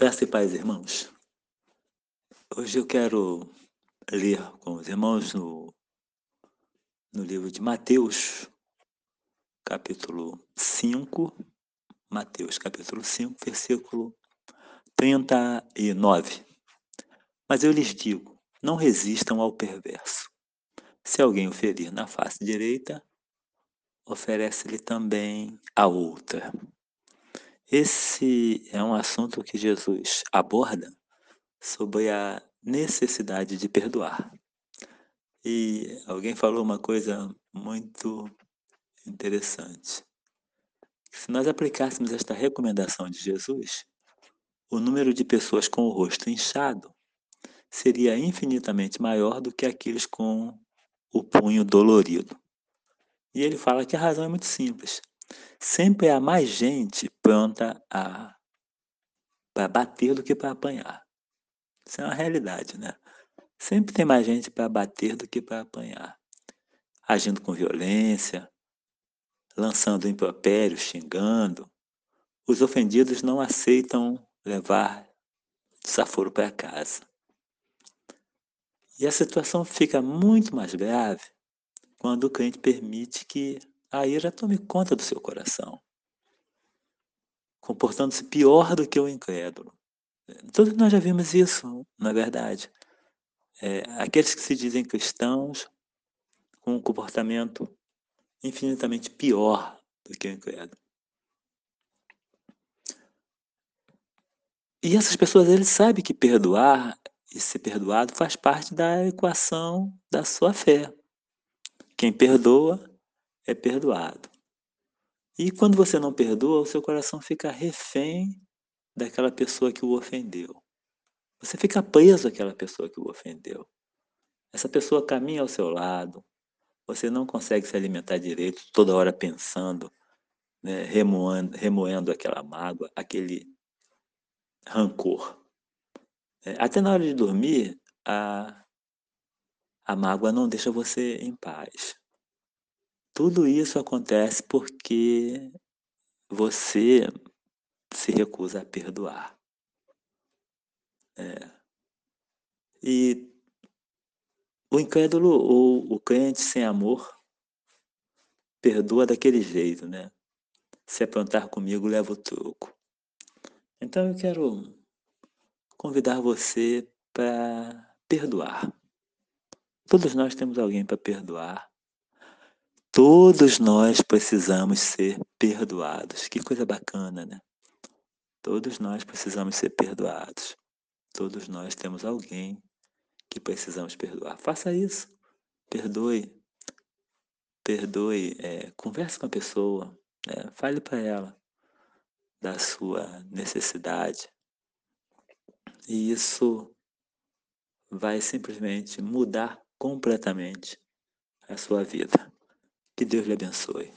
Graças e paz, irmãos. Hoje eu quero ler com os irmãos no, no livro de Mateus, capítulo 5, Mateus, capítulo 5, versículo 39. Mas eu lhes digo: não resistam ao perverso. Se alguém o ferir na face direita, oferece-lhe também a outra. Esse é um assunto que Jesus aborda sobre a necessidade de perdoar. E alguém falou uma coisa muito interessante. Se nós aplicássemos esta recomendação de Jesus, o número de pessoas com o rosto inchado seria infinitamente maior do que aqueles com o punho dolorido. E ele fala que a razão é muito simples. Sempre há mais gente pronta a para bater do que para apanhar. Isso é uma realidade, né? Sempre tem mais gente para bater do que para apanhar. Agindo com violência, lançando impropérios, xingando. Os ofendidos não aceitam levar desaforo para casa. E a situação fica muito mais grave quando o crente permite que a ira tome conta do seu coração, comportando-se pior do que o incrédulo. Todos nós já vimos isso, na é verdade. É, aqueles que se dizem cristãos com um comportamento infinitamente pior do que o incrédulo. E essas pessoas, eles sabem que perdoar e ser perdoado faz parte da equação da sua fé. Quem perdoa é perdoado. E quando você não perdoa, o seu coração fica refém daquela pessoa que o ofendeu. Você fica preso àquela pessoa que o ofendeu. Essa pessoa caminha ao seu lado, você não consegue se alimentar direito, toda hora pensando, né, remoendo, remoendo aquela mágoa, aquele rancor. É, até na hora de dormir, a, a mágoa não deixa você em paz. Tudo isso acontece porque você se recusa a perdoar. É. E o incrédulo ou o crente sem amor perdoa daquele jeito, né? Se aprontar comigo, leva o troco. Então eu quero convidar você para perdoar. Todos nós temos alguém para perdoar. Todos nós precisamos ser perdoados. Que coisa bacana, né? Todos nós precisamos ser perdoados. Todos nós temos alguém que precisamos perdoar. Faça isso. Perdoe. Perdoe. É, converse com a pessoa. Né? Fale para ela da sua necessidade. E isso vai simplesmente mudar completamente a sua vida. Que Deus lhe abençoe.